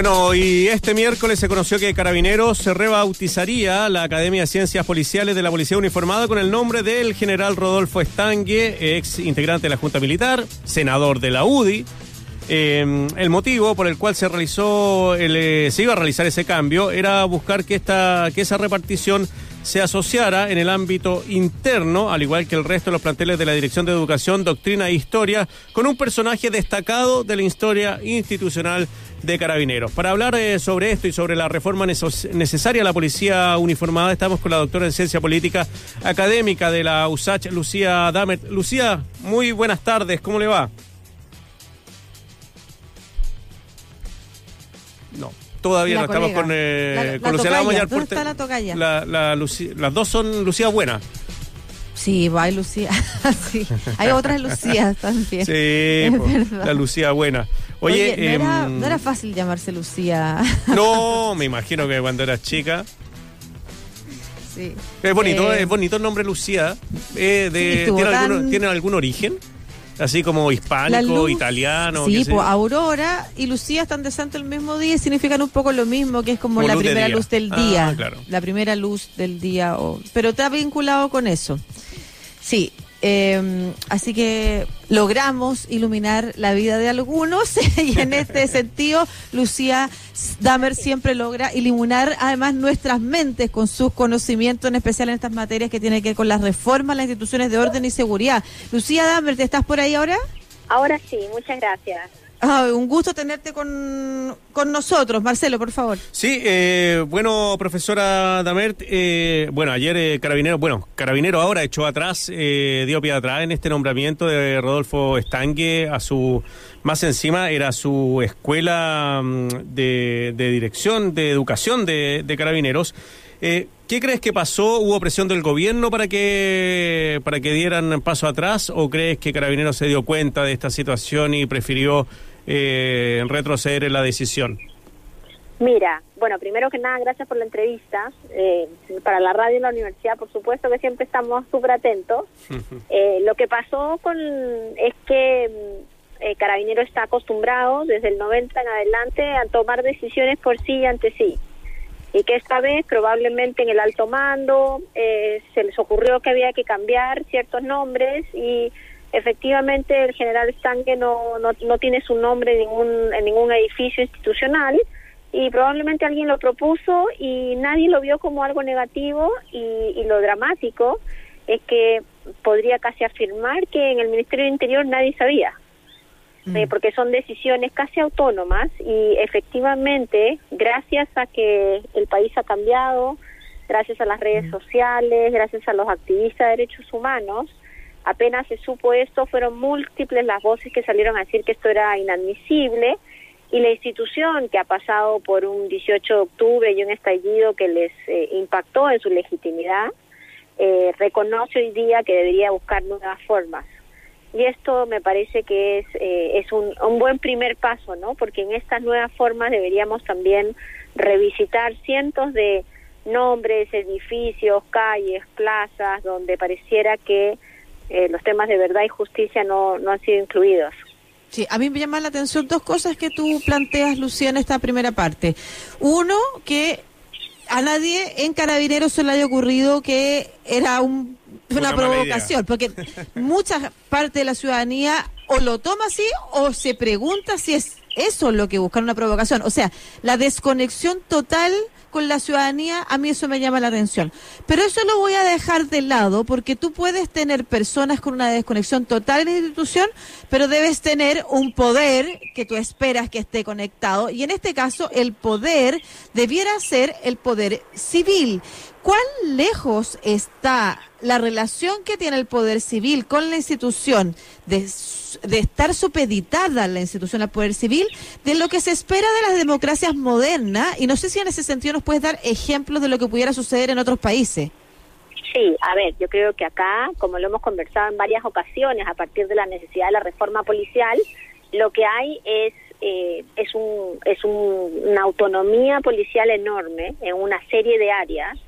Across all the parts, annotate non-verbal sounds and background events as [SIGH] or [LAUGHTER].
Bueno, y este miércoles se conoció que Carabineros se rebautizaría la Academia de Ciencias Policiales de la Policía Uniformada con el nombre del general Rodolfo Estangue, ex integrante de la Junta Militar, senador de la UDI. Eh, el motivo por el cual se realizó, el, eh, se iba a realizar ese cambio era buscar que esta, que esa repartición se asociara en el ámbito interno, al igual que el resto de los planteles de la Dirección de Educación, Doctrina e Historia, con un personaje destacado de la historia institucional de Carabineros. Para hablar eh, sobre esto y sobre la reforma neces necesaria a la policía uniformada, estamos con la doctora en Ciencia Política Académica de la USACH, Lucía Damet. Lucía, muy buenas tardes, ¿cómo le va? Todavía La no estamos con, eh, La- con Lucía. La vamos a tocaya. llamar por ¿Dónde te- está la Luci- las dos son Lucía buenas. Sí, va, hay Lucía. [LAUGHS] sí. Hay otras Lucías [LAUGHS] también. Sí, Es la Lucía buena. Oye, no, era, em, no era fácil llamarse Lucía. [LAUGHS] no, me imagino que cuando eras chica. sí. Es bonito, Eh, es bonito el nombre Lucía. Eh, de- ¿tiene, tan- ¿Tiene algún origen? Así como hispánico, italiano. Sí, pues. Aurora y Lucía están de santo el mismo día y significan un poco lo mismo, que es como, Como la luz primera luz del Ah, día. claro. La primera luz del día. O, pero está vinculado con eso. Sí. Eh, así que logramos iluminar la vida de algunos [LAUGHS] y en este sentido Lucía Damer siempre logra iluminar además nuestras mentes con sus conocimientos en especial en estas materias que tienen que ver con las reformas, las instituciones de orden y seguridad. Lucía Damer, ¿te estás por ahí ahora? Ahora sí, muchas gracias. Ah, un gusto tenerte con, con nosotros. Marcelo, por favor. Sí, eh, bueno, profesora Damert, eh, bueno, ayer eh, Carabinero, bueno, Carabinero ahora echó atrás, eh, dio pie atrás en este nombramiento de Rodolfo Estangue a su, más encima era su escuela mm, de, de dirección, de educación de, de Carabineros. Eh, ¿Qué crees que pasó? ¿Hubo presión del gobierno para que para que dieran paso atrás o crees que Carabineros se dio cuenta de esta situación y prefirió eh, retroceder en la decisión? Mira, bueno, primero que nada, gracias por la entrevista. Eh, para la radio y la universidad, por supuesto que siempre estamos súper atentos. Eh, lo que pasó con es que mm, eh, Carabinero está acostumbrado desde el 90 en adelante a tomar decisiones por sí y ante sí. Y que esta vez probablemente en el alto mando eh, se les ocurrió que había que cambiar ciertos nombres y efectivamente el general Stange no, no, no tiene su nombre en ningún, en ningún edificio institucional y probablemente alguien lo propuso y nadie lo vio como algo negativo y, y lo dramático es que podría casi afirmar que en el Ministerio del Interior nadie sabía eh, porque son decisiones casi autónomas y efectivamente, gracias a que el país ha cambiado, gracias a las redes sociales, gracias a los activistas de derechos humanos, apenas se supo esto, fueron múltiples las voces que salieron a decir que esto era inadmisible y la institución que ha pasado por un 18 de octubre y un estallido que les eh, impactó en su legitimidad, eh, reconoce hoy día que debería buscar nuevas formas. Y esto me parece que es eh, es un, un buen primer paso no porque en estas nuevas formas deberíamos también revisitar cientos de nombres edificios calles plazas donde pareciera que eh, los temas de verdad y justicia no no han sido incluidos Sí, a mí me llaman la atención dos cosas que tú planteas, Lucía, en esta primera parte. Uno, que a nadie en Carabineros se le haya ocurrido que era un- una, Una provocación, porque [LAUGHS] mucha parte de la ciudadanía o lo toma así o se pregunta si es eso lo que buscan una provocación. O sea, la desconexión total con la ciudadanía, a mí eso me llama la atención. Pero eso lo voy a dejar de lado porque tú puedes tener personas con una desconexión total en la institución, pero debes tener un poder que tú esperas que esté conectado. Y en este caso, el poder debiera ser el poder civil. ¿Cuán lejos está la relación que tiene el poder civil con la institución de, de estar supeditada a la institución al poder civil de lo que se espera de las democracias modernas? Y no sé si en ese sentido nos puedes dar ejemplos de lo que pudiera suceder en otros países. Sí, a ver, yo creo que acá, como lo hemos conversado en varias ocasiones, a partir de la necesidad de la reforma policial, lo que hay es eh, es un es un- una autonomía policial enorme en una serie de áreas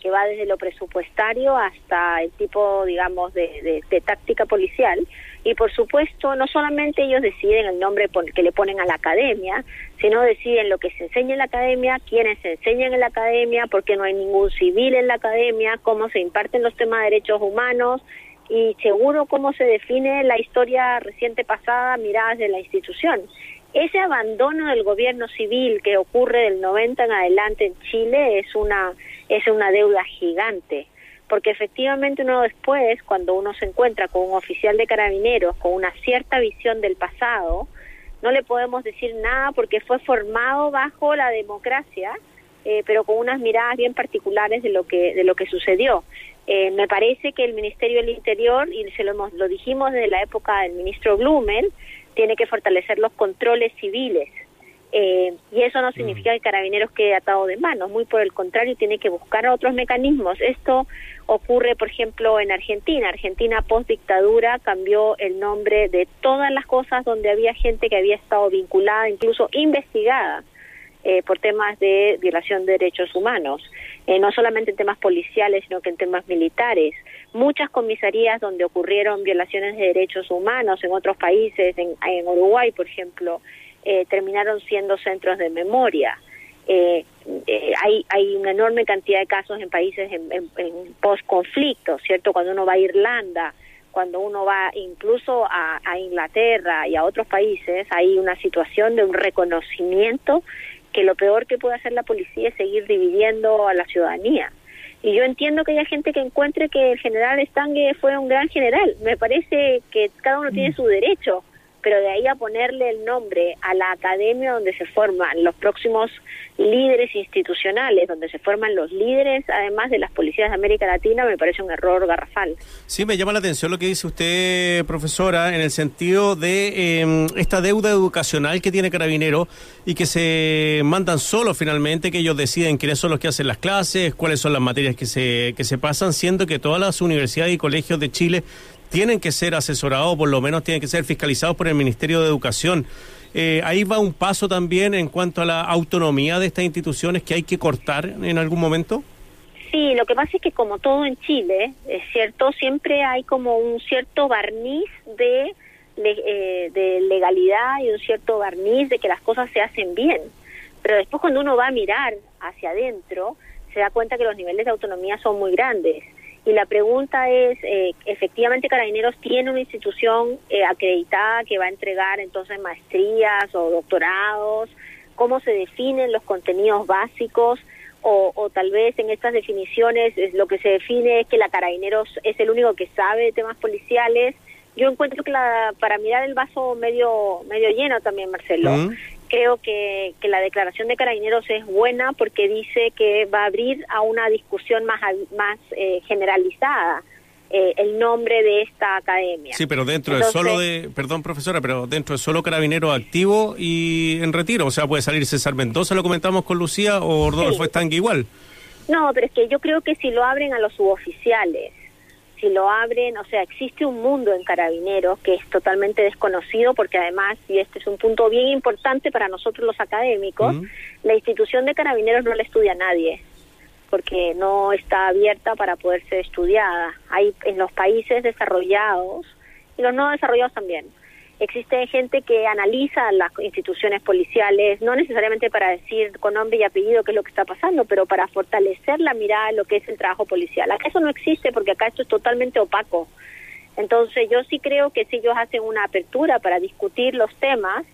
que va desde lo presupuestario hasta el tipo, digamos, de, de- de táctica policial. Y por supuesto, no solamente ellos deciden el nombre que le ponen a la academia, sino deciden lo que se enseña en la academia, quiénes se enseñan en la academia, porque no hay ningún civil en la academia, cómo se imparten los temas de derechos humanos y seguro cómo se define la historia reciente pasada miradas de la institución. Ese abandono del gobierno civil que ocurre del 90 en adelante en Chile es una es una deuda gigante porque efectivamente uno después, cuando uno se encuentra con un oficial de carabineros con una cierta visión del pasado, no le podemos decir nada porque fue formado bajo la democracia, eh, pero con unas miradas bien particulares de lo que de lo que sucedió. Eh, me parece que el Ministerio del Interior y se lo hemos, lo dijimos desde la época del ministro Blumel tiene que fortalecer los controles civiles eh, y eso no significa que Carabineros quede atado de manos, muy por el contrario, tiene que buscar otros mecanismos. Esto ocurre, por ejemplo, en Argentina. Argentina post dictadura cambió el nombre de todas las cosas donde había gente que había estado vinculada, incluso investigada eh, por temas de violación de derechos humanos, eh, no solamente en temas policiales, sino que en temas militares. Muchas comisarías donde ocurrieron violaciones de derechos humanos en otros países, en, en Uruguay, por ejemplo, eh, terminaron siendo centros de memoria. Eh, hay, hay una enorme cantidad de casos en países en, en, post-conflicto, ¿cierto? Cuando uno va a Irlanda, cuando uno va incluso a, Inglaterra y a otros países, hay una situación de un reconocimiento que lo peor que puede hacer la policía es seguir dividiendo a la ciudadanía. Y yo entiendo que haya gente que encuentre que el general Stange fue un gran general. Me parece que cada uno tiene mm. su derecho pero de ahí a ponerle el nombre a la academia donde se forman los próximos líderes institucionales, donde se forman los líderes, además de las policías de América Latina, me parece un error garrafal. Sí, me llama la atención lo que dice usted, profesora, en el sentido de em, esta deuda educacional que tiene Carabinero y que se mandan solos finalmente, que ellos deciden quiénes son los que hacen las clases, cuáles son las materias que se, que se pasan, siendo que todas las universidades y colegios de Chile tienen que ser asesorados, por lo menos tienen que ser fiscalizados por el Ministerio de Educación. Eh, ahí va un paso también en cuanto a la autonomía de estas instituciones que hay que cortar en algún momento. Sí, lo que pasa es que como todo en Chile, es cierto, siempre hay como un cierto barniz de, eh, de legalidad y un cierto barniz de que las cosas se hacen bien. Pero después cuando uno va a mirar hacia adentro, se da cuenta que los niveles de autonomía son muy grandes. Y la pregunta es, eh, efectivamente Carabineros tiene una institución eh, acreditada que va a entregar entonces maestrías o doctorados, cómo se definen los contenidos básicos o, o tal vez en estas definiciones es, lo que se define es que la Carabineros es el único que sabe de temas policiales. Yo encuentro que la, para mirar el vaso medio medio lleno también, Marcelo, creo que, que, la declaración de Carabineros es buena porque dice que va a abrir a una discusión más, más eh, generalizada eh, el nombre de esta academia. Sí, pero dentro de solo de, perdón profesora, pero dentro de solo Carabineros activo y en retiro, o sea, puede salir César Mendoza, lo comentamos con Lucía, o Rodolfo sí. igual. No, pero es que yo creo que si lo abren a los suboficiales, si lo abren, o sea, existe un mundo en carabineros que es totalmente desconocido porque además, y este es un punto bien importante para nosotros los académicos, la institución de carabineros no la estudia nadie porque no está abierta para poder ser estudiada. Hay en los países desarrollados y los no desarrollados también existe gente que analiza las instituciones policiales, no necesariamente para decir con nombre y apellido qué es lo que está pasando, pero para fortalecer la mirada de lo que es el trabajo policial. Acá eso no existe porque acá esto es totalmente opaco. Entonces yo sí creo que si ellos hacen una apertura para discutir los temas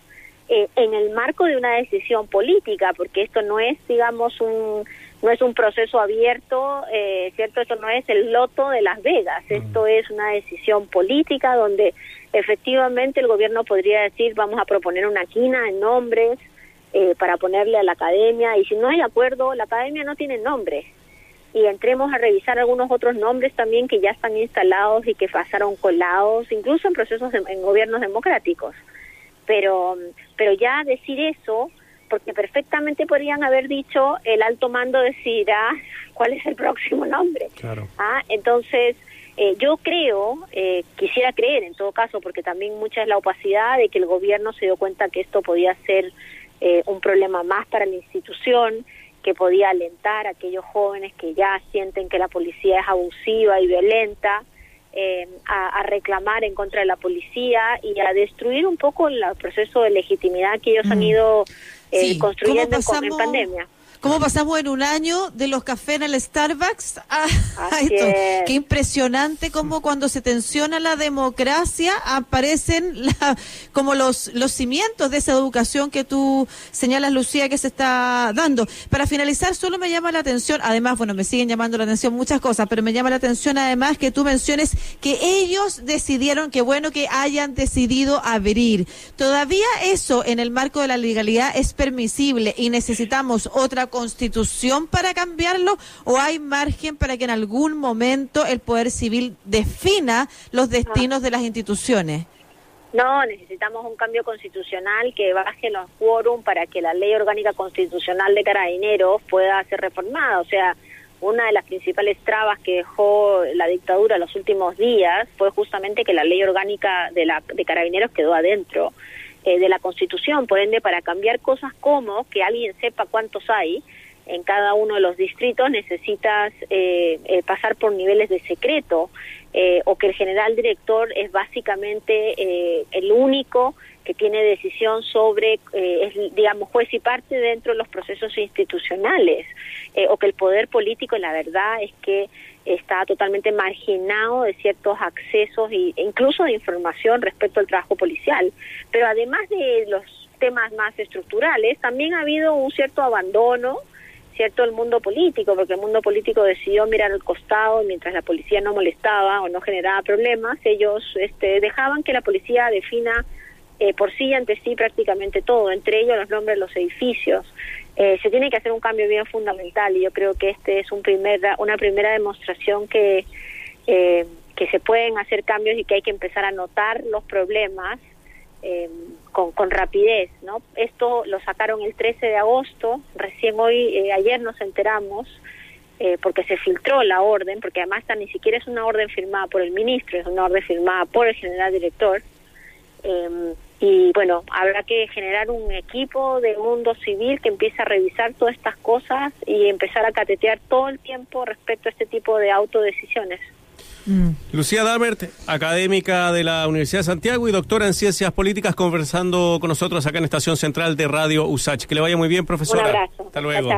eh, en el marco de una decisión política, porque esto no es, digamos, un no es un proceso abierto, eh, cierto, esto no es el loto de Las Vegas, esto es una decisión política donde efectivamente el gobierno podría decir vamos a proponer una quina en nombres eh, para ponerle a la academia y si no hay acuerdo la academia no tiene nombre. Y entremos a revisar algunos otros nombres también que ya están instalados y que pasaron colados incluso en procesos de, en gobiernos democráticos pero pero ya decir eso porque perfectamente podrían haber dicho el alto mando decidirá [LAUGHS] cuál es el próximo nombre claro. ah entonces eh, yo creo, eh, quisiera creer en todo caso, porque también mucha es la opacidad de que el gobierno se dio cuenta que esto podía ser eh, un problema más para la institución, que podía alentar a aquellos jóvenes que ya sienten que la policía es abusiva y violenta. Eh, a, reclamar en contra de la policía y a destruir un poco el proceso de legitimidad que ellos han mm. ido eh, construyendo en pandemia. ¿Cómo pasamos en un año de los cafés en el Starbucks [LAUGHS] a, esto? Qué impresionante cómo cuando se tensiona la democracia aparecen como los, los cimientos de esa educación que tú señalas, Lucía, que se está dando. Para finalizar, solo me llama la atención, además, bueno, me siguen llamando la atención muchas cosas, pero me llama la atención además que tú menciones que ellos decidieron, que bueno que hayan decidido abrir. Todavía eso en el marco de la legalidad es permisible y necesitamos otra constitución para cambiarlo o hay margen para que en algún momento el Poder Civil defina los destinos de las instituciones? No, necesitamos un cambio constitucional que baje los quórum para que la ley orgánica constitucional de carabineros pueda ser reformada. O sea, una de las principales trabas que dejó la dictadura en los últimos días fue justamente que la ley orgánica de, la, de carabineros quedó adentro. Eh, de la Constitución. Por ende, para cambiar cosas como que alguien sepa cuántos hay en cada uno de los distritos, necesitas eh, eh, pasar por niveles de secreto o que el general director es básicamente el único que tiene decisión sobre, es, digamos, juez y parte dentro de los procesos institucionales, o que el poder político, la verdad es que está totalmente marginado de ciertos accesos e incluso de información respecto al trabajo policial. Pero además de los temas más estructurales, también ha habido un cierto abandono, cierto, el mundo político, porque el mundo político decidió mirar al costado y mientras la policía no molestaba o no generaba problemas, ellos este, dejaban que la policía defina eh, por sí y ante sí prácticamente todo, entre ellos los nombres de los edificios. Eh, se tiene que hacer un cambio bien fundamental y yo creo que este es un primer, una primera demostración que, eh, que se pueden hacer cambios y que hay que empezar a notar los problemas con, con, rapidez. ¿no? Esto lo sacaron el 13 de agosto, recién hoy, ayer nos enteramos. porque se filtró la orden, porque además ni siquiera es una orden firmada por el ministro, es una orden firmada por el general director. Eh, y bueno, habrá que generar un equipo de mundo civil que empiece a revisar todas estas cosas y empezar a catetear todo el tiempo respecto a este tipo de autodecisiones. Mm. Lucía Damert, académica de la Universidad de Santiago y doctora en Ciencias Políticas, conversando con nosotros acá en Estación Central de Radio USACH. Que le vaya muy bien, profesora. Un abrazo. Hasta luego.